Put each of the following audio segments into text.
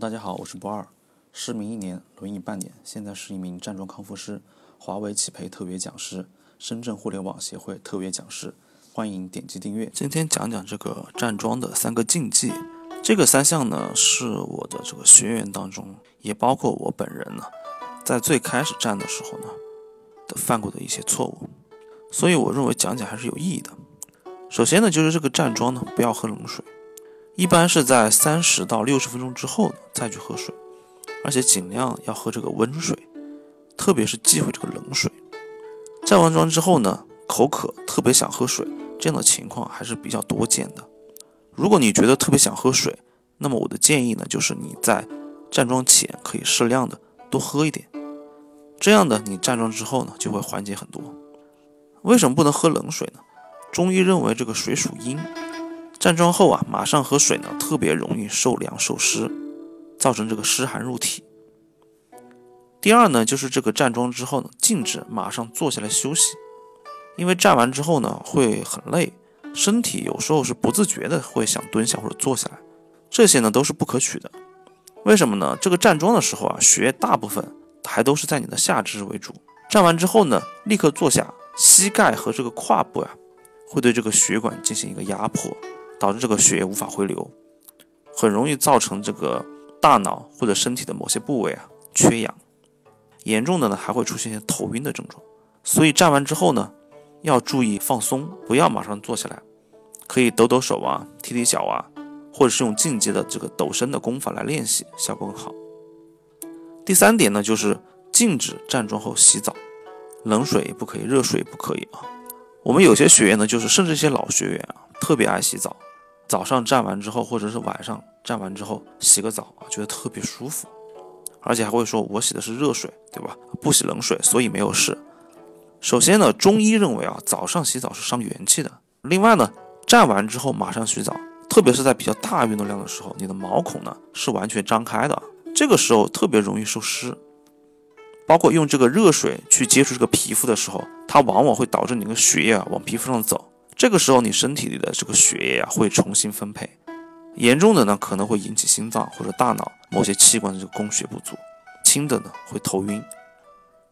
大家好，我是博二，失明一年，轮椅半年，现在是一名站桩康复师，华为企培特别讲师，深圳互联网协会特别讲师，欢迎点击订阅。今天讲讲这个站桩的三个禁忌，这个三项呢是我的这个学员当中，也包括我本人呢，在最开始站的时候呢的犯过的一些错误，所以我认为讲讲还是有意义的。首先呢，就是这个站桩呢，不要喝冷水。一般是在三十到六十分钟之后呢再去喝水，而且尽量要喝这个温水，特别是忌讳这个冷水。站完桩之后呢，口渴，特别想喝水，这样的情况还是比较多见的。如果你觉得特别想喝水，那么我的建议呢，就是你在站桩前可以适量的多喝一点，这样的你站桩之后呢，就会缓解很多。为什么不能喝冷水呢？中医认为这个水属阴。站桩后啊，马上喝水呢，特别容易受凉受湿，造成这个湿寒入体。第二呢，就是这个站桩之后呢，静止马上坐下来休息，因为站完之后呢会很累，身体有时候是不自觉的会想蹲下或者坐下来，这些呢都是不可取的。为什么呢？这个站桩的时候啊，血液大部分还都是在你的下肢为主，站完之后呢，立刻坐下，膝盖和这个胯部啊，会对这个血管进行一个压迫。导致这个血液无法回流，很容易造成这个大脑或者身体的某些部位啊缺氧，严重的呢还会出现些头晕的症状。所以站完之后呢，要注意放松，不要马上坐下来，可以抖抖手啊，踢踢脚啊，或者是用进阶的这个抖身的功法来练习，效果更好。第三点呢，就是禁止站桩后洗澡，冷水也不可以，热水也不可以啊。我们有些学员呢，就是甚至一些老学员啊，特别爱洗澡。早上站完之后，或者是晚上站完之后洗个澡啊，觉得特别舒服，而且还会说我洗的是热水，对吧？不洗冷水，所以没有事。首先呢，中医认为啊，早上洗澡是伤元气的。另外呢，站完之后马上洗澡，特别是在比较大运动量的时候，你的毛孔呢是完全张开的，这个时候特别容易受湿。包括用这个热水去接触这个皮肤的时候，它往往会导致你的血液啊往皮肤上走。这个时候，你身体里的这个血液啊会重新分配，严重的呢可能会引起心脏或者大脑某些器官的这个供血不足，轻的呢会头晕。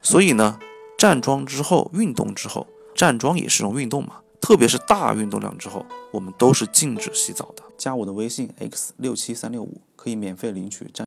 所以呢，站桩之后、运动之后，站桩也是一种运动嘛，特别是大运动量之后，我们都是禁止洗澡的。加我的微信 x 六七三六五，可以免费领取站。